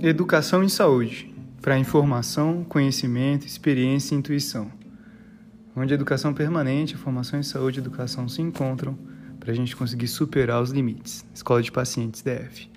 Educação em saúde para informação, conhecimento, experiência e intuição. Onde a educação permanente, a formação em saúde e educação se encontram para a gente conseguir superar os limites. Escola de Pacientes DF.